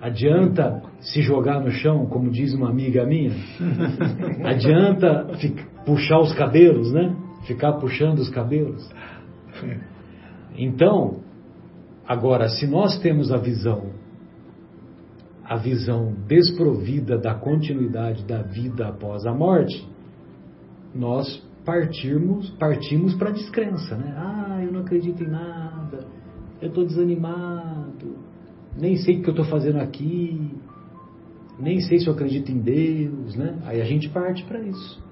Adianta se jogar no chão, como diz uma amiga minha? Adianta puxar os cabelos, né? Ficar puxando os cabelos? Então, agora, se nós temos a visão, a visão desprovida da continuidade da vida após a morte, nós partimos, partimos para a descrença, né? Ah, eu não acredito em nada, eu estou desanimado, nem sei o que eu estou fazendo aqui, nem sei se eu acredito em Deus, né? Aí a gente parte para isso.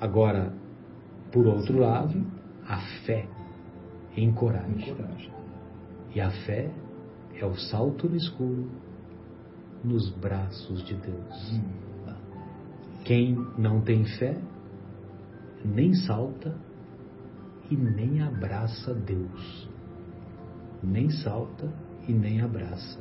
Agora, por outro lado, a fé encoraja. encoraja. E a fé é o salto no escuro nos braços de Deus. Quem não tem fé nem salta e nem abraça Deus. Nem salta e nem abraça.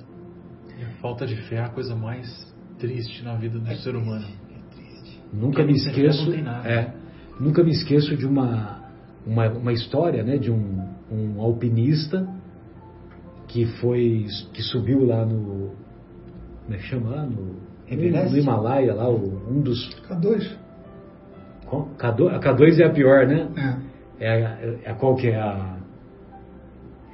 E a falta de fé é a coisa mais triste na vida do é ser humano. É nunca me esqueço. É, nunca me esqueço de uma, uma, uma história né, de um, um alpinista que foi que subiu lá no como é que chama? Lá no, no Himalaia lá o, um dos K2 K2 a K2 é a pior né? É, é, é qual que é a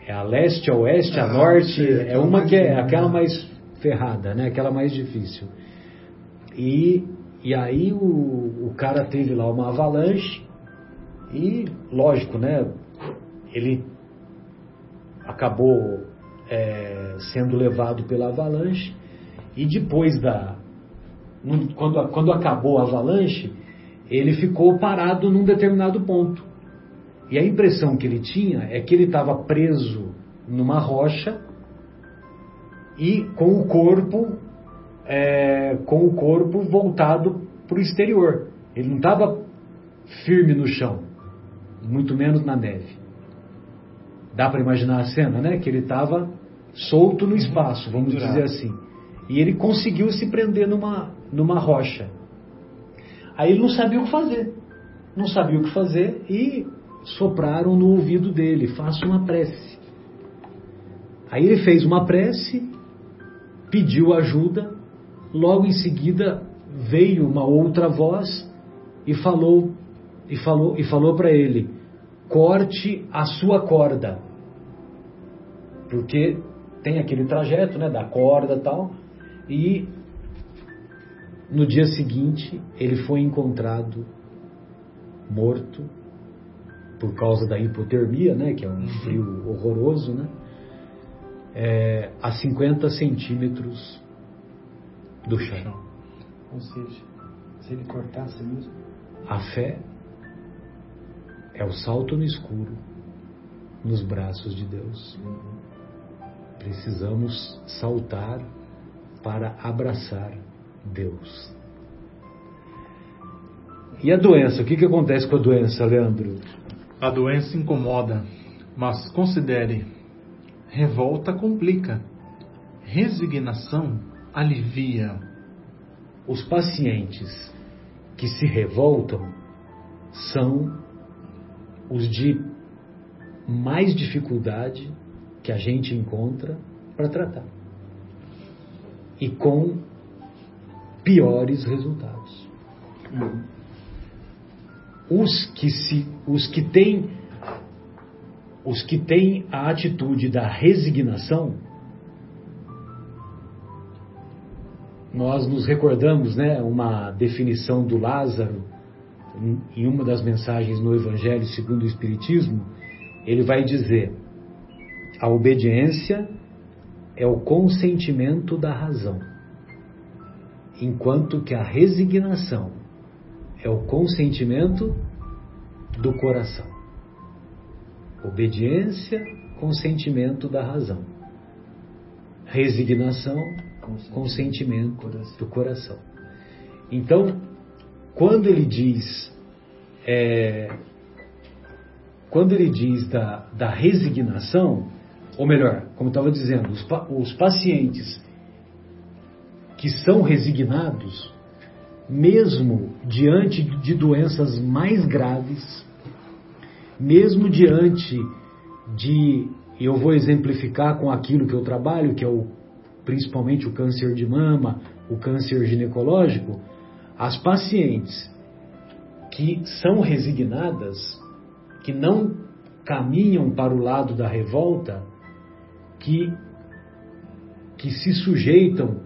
é a leste, a oeste, a ah, norte, é uma que é aquela mais ferrada, né? Aquela mais difícil. E, e aí o, o cara teve lá uma avalanche e, lógico, né? Ele acabou é, sendo levado pela avalanche e depois da quando, quando acabou a avalanche ele ficou parado num determinado ponto e a impressão que ele tinha é que ele estava preso numa rocha e com o corpo é, com o corpo voltado para o exterior. Ele não estava firme no chão, muito menos na neve. Dá para imaginar a cena, né? Que ele estava solto no espaço, vamos dizer assim. E ele conseguiu se prender numa, numa rocha. Aí ele não sabia o que fazer. Não sabia o que fazer e sopraram no ouvido dele: faça uma prece. Aí ele fez uma prece, pediu ajuda, logo em seguida veio uma outra voz e falou e falou e falou para ele: corte a sua corda. Porque tem aquele trajeto, né, da corda tal, e no dia seguinte ele foi encontrado morto por causa da hipotermia, né, que é um uhum. frio horroroso, né, é, a 50 centímetros do chão. Ou seja, se ele cortasse mesmo. A fé é o salto no escuro nos braços de Deus. Precisamos saltar para abraçar Deus. E a doença? O que, que acontece com a doença, Leandro? A doença incomoda, mas considere: revolta complica, resignação alivia. Os pacientes que se revoltam são os de mais dificuldade que a gente encontra para tratar e com piores resultados. Os que se, os que têm, os que têm a atitude da resignação, nós nos recordamos, né, uma definição do Lázaro em uma das mensagens no Evangelho segundo o Espiritismo, ele vai dizer: a obediência é o consentimento da razão, enquanto que a resignação é o consentimento do coração. Obediência, consentimento da razão. Resignação, consentimento do coração. Então, quando ele diz é, quando ele diz da, da resignação, ou melhor, como eu estava dizendo, os, os pacientes que são resignados, mesmo diante de doenças mais graves, mesmo diante de, eu vou exemplificar com aquilo que eu trabalho, que é o, principalmente o câncer de mama, o câncer ginecológico, as pacientes que são resignadas, que não caminham para o lado da revolta, que, que se sujeitam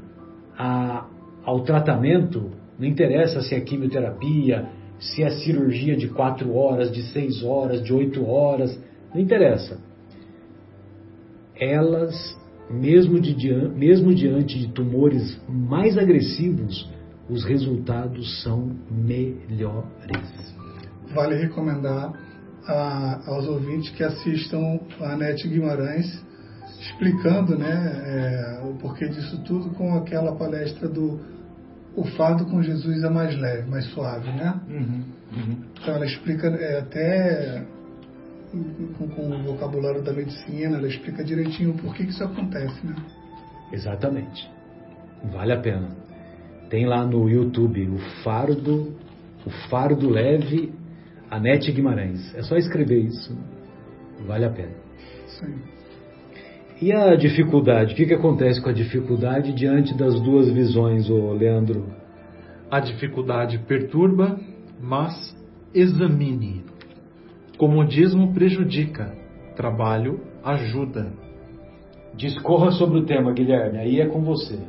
a, ao tratamento, não interessa se é quimioterapia, se é cirurgia de quatro horas, de seis horas, de oito horas, não interessa. Elas, mesmo, de, mesmo diante de tumores mais agressivos, os resultados são melhores. Vale recomendar a, aos ouvintes que assistam a Nete Guimarães explicando né, é, o porquê disso tudo com aquela palestra do O Fardo com Jesus é mais leve, mais suave, né? Uhum, uhum. Então ela explica é, até com, com, o vocabulário da medicina, ela explica direitinho o porquê que isso acontece, né? Exatamente. Vale a pena. Tem lá no YouTube o Fardo, o Fardo Leve, Anete Guimarães. É só escrever isso. Vale a pena. Sim. E a dificuldade? O que, que acontece com a dificuldade diante das duas visões, ô Leandro? A dificuldade perturba, mas examine. Comodismo prejudica, trabalho ajuda. Discorra sobre o tema, Guilherme, aí é com você.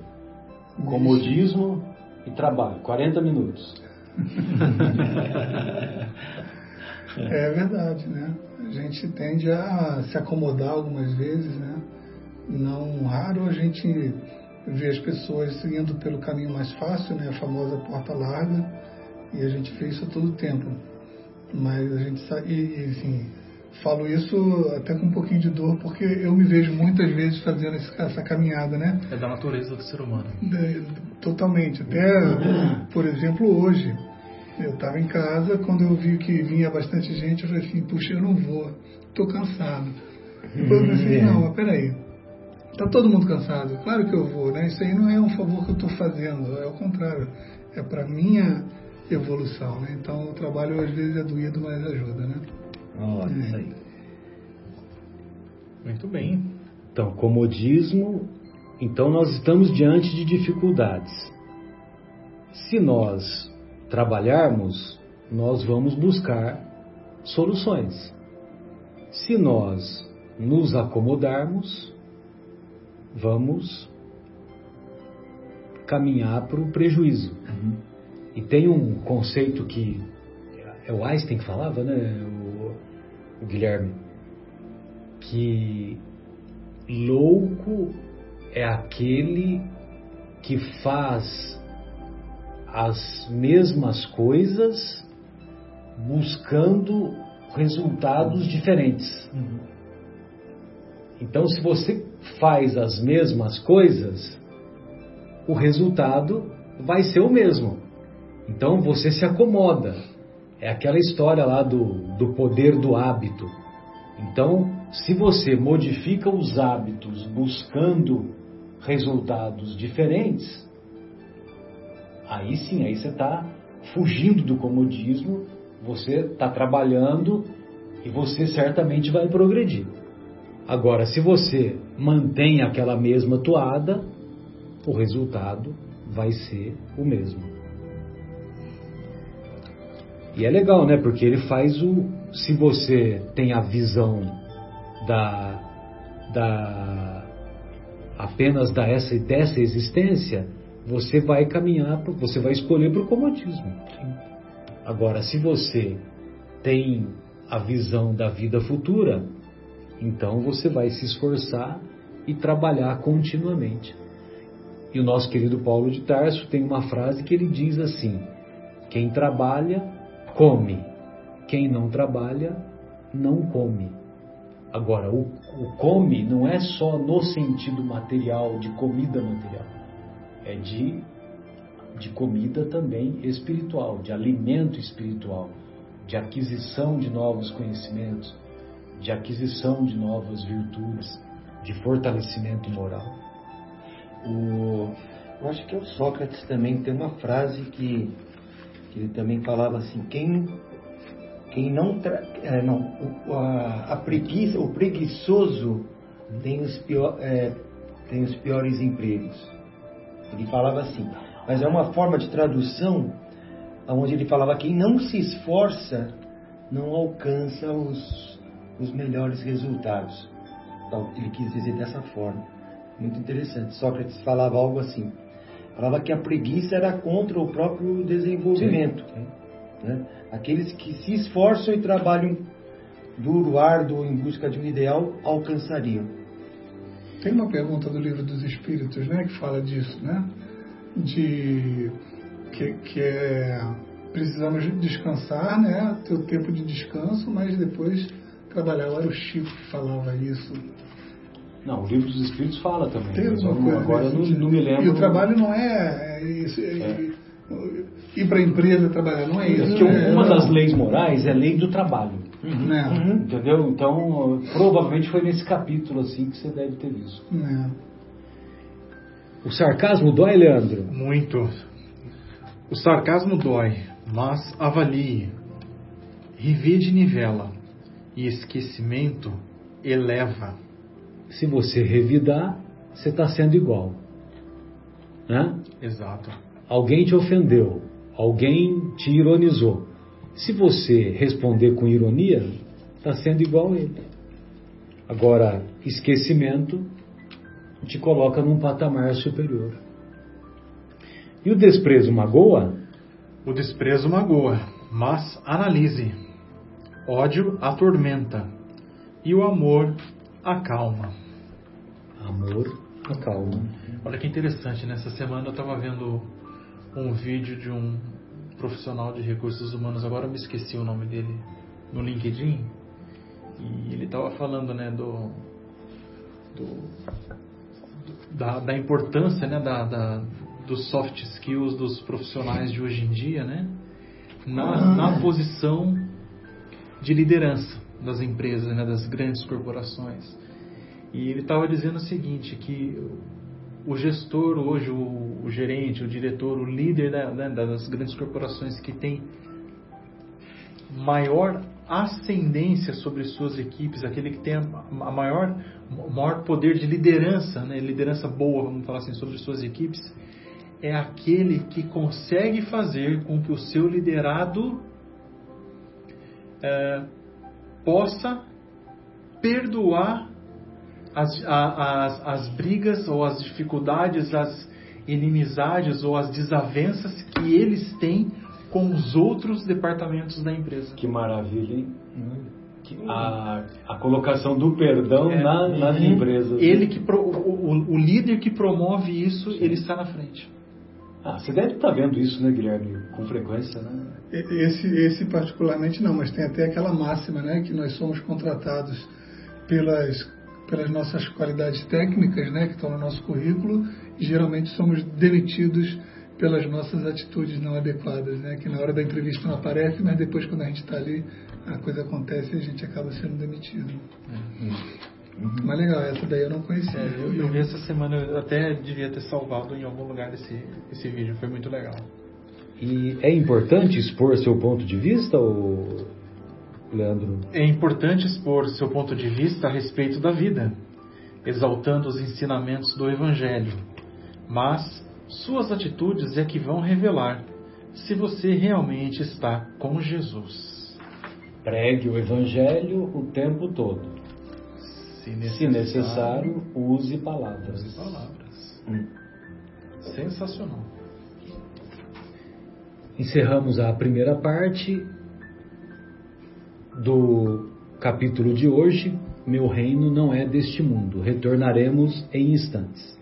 Comodismo e trabalho, 40 minutos. é verdade, né? A gente tende a se acomodar algumas vezes, né? Não raro a gente vê as pessoas seguindo pelo caminho mais fácil, né? A famosa porta larga, e a gente vê isso a todo tempo. Mas a gente sabe, e, assim, Falo isso até com um pouquinho de dor, porque eu me vejo muitas vezes fazendo essa caminhada, né? É da natureza do ser humano. Totalmente. Até, por exemplo, hoje, eu estava em casa, quando eu vi que vinha bastante gente, eu falei assim, puxa, eu não vou, estou cansado. Depois eu pensei, não, mas peraí, está todo mundo cansado, claro que eu vou, né? Isso aí não é um favor que eu estou fazendo, é o contrário, é para minha evolução, né? Então o trabalho às vezes é doído, mas ajuda, né? Olha, é. isso aí. Muito bem. Então, comodismo. Então, nós estamos diante de dificuldades. Se nós trabalharmos, nós vamos buscar soluções. Se nós nos acomodarmos, vamos caminhar para o prejuízo. Uhum. E tem um conceito que é o Einstein que falava, né? o Guilherme, que louco é aquele que faz as mesmas coisas buscando resultados diferentes. Uhum. Então, se você faz as mesmas coisas, o resultado vai ser o mesmo. Então você se acomoda. É aquela história lá do, do poder do hábito. Então, se você modifica os hábitos buscando resultados diferentes, aí sim, aí você está fugindo do comodismo, você está trabalhando e você certamente vai progredir. Agora, se você mantém aquela mesma toada, o resultado vai ser o mesmo. E é legal, né? Porque ele faz o. Se você tem a visão da. da apenas da essa, dessa existência, você vai caminhar, você vai escolher para o comodismo. Agora, se você tem a visão da vida futura, então você vai se esforçar e trabalhar continuamente. E o nosso querido Paulo de Tarso tem uma frase que ele diz assim: quem trabalha, come. Quem não trabalha, não come. Agora, o, o come não é só no sentido material, de comida material. É de, de comida também espiritual, de alimento espiritual, de aquisição de novos conhecimentos, de aquisição de novas virtudes, de fortalecimento moral. O, eu acho que é o Sócrates também tem uma frase que, que ele também falava assim: quem, quem não, é, não a, a, preguiça, o preguiçoso tem os, pior, é, tem os piores empregos. Ele falava assim, mas é uma forma de tradução onde ele falava quem não se esforça não alcança os, os melhores resultados. Então, ele quis dizer dessa forma. Muito interessante. Sócrates falava algo assim. Falava que a preguiça era contra o próprio desenvolvimento. Né? Aqueles que se esforçam e trabalham duro, árduo, em busca de um ideal, alcançariam. Tem uma pergunta do livro dos Espíritos, né, que fala disso, né? De que, que é precisamos descansar, né? Ter o tempo de descanso, mas depois trabalhar. Era o Chico que falava isso. Não, o livro dos Espíritos fala também. Tem alguma coisa agora não, não, me lembro. E o trabalho não é, é isso. É, é. Ir para a empresa trabalhar, não é isso. Porque né? uma das leis morais é a lei do trabalho. Uhum. Uhum. Entendeu? Então, provavelmente foi nesse capítulo assim que você deve ter visto. É. O sarcasmo dói, Leandro? Muito. O sarcasmo dói, mas avalie. Revide nivela e esquecimento eleva se você revidar, você está sendo igual. Né? Exato. Alguém te ofendeu, alguém te ironizou. Se você responder com ironia, está sendo igual a ele. Agora, esquecimento te coloca num patamar superior. E o desprezo magoa? O desprezo magoa, mas analise. Ódio atormenta e o amor acalma. Amor acalma. Olha que interessante, nessa semana eu estava vendo um vídeo de um profissional de recursos humanos, agora eu me esqueci o nome dele, no LinkedIn, e ele estava falando né, do, do da, da, importância né, da, da, dos soft skills dos profissionais de hoje em dia, né, na, na posição de liderança das empresas, né, das grandes corporações. E ele estava dizendo o seguinte, que o gestor hoje, o, o gerente, o diretor, o líder da, né, das grandes corporações que tem maior ascendência sobre suas equipes, aquele que tem a, maior, maior poder de liderança, né, liderança boa, vamos falar assim, sobre suas equipes, é aquele que consegue fazer com que o seu liderado é, possa perdoar as, as, as brigas ou as dificuldades, as inimizades ou as desavenças que eles têm com os outros departamentos da empresa. Que maravilha, hein? A, a colocação do perdão é, na, nas empresas. Ele que pro, o, o, líder que promove isso, Sim. ele está na frente. Ah, você deve estar vendo isso, né, Guilherme, com frequência, né? Esse, esse particularmente não, mas tem até aquela máxima, né, que nós somos contratados pelas, pelas nossas qualidades técnicas, né, que estão no nosso currículo, geralmente somos demitidos pelas nossas atitudes não adequadas, né? Que na hora da entrevista não aparece, mas depois quando a gente está ali, a coisa acontece e a gente acaba sendo demitido. Uhum. Mas legal, essa daí eu não conhecia. É, eu, eu, vi essa semana, eu até devia ter salvado em algum lugar esse, esse vídeo, foi muito legal. E é importante expor seu ponto de vista, ou Leandro? É importante expor seu ponto de vista a respeito da vida, exaltando os ensinamentos do Evangelho, mas suas atitudes é que vão revelar se você realmente está com Jesus. Pregue o Evangelho o tempo todo. Se necessário, Se necessário use palavras. Use palavras. Hum. Sensacional. Encerramos a primeira parte do capítulo de hoje. Meu reino não é deste mundo. Retornaremos em instantes.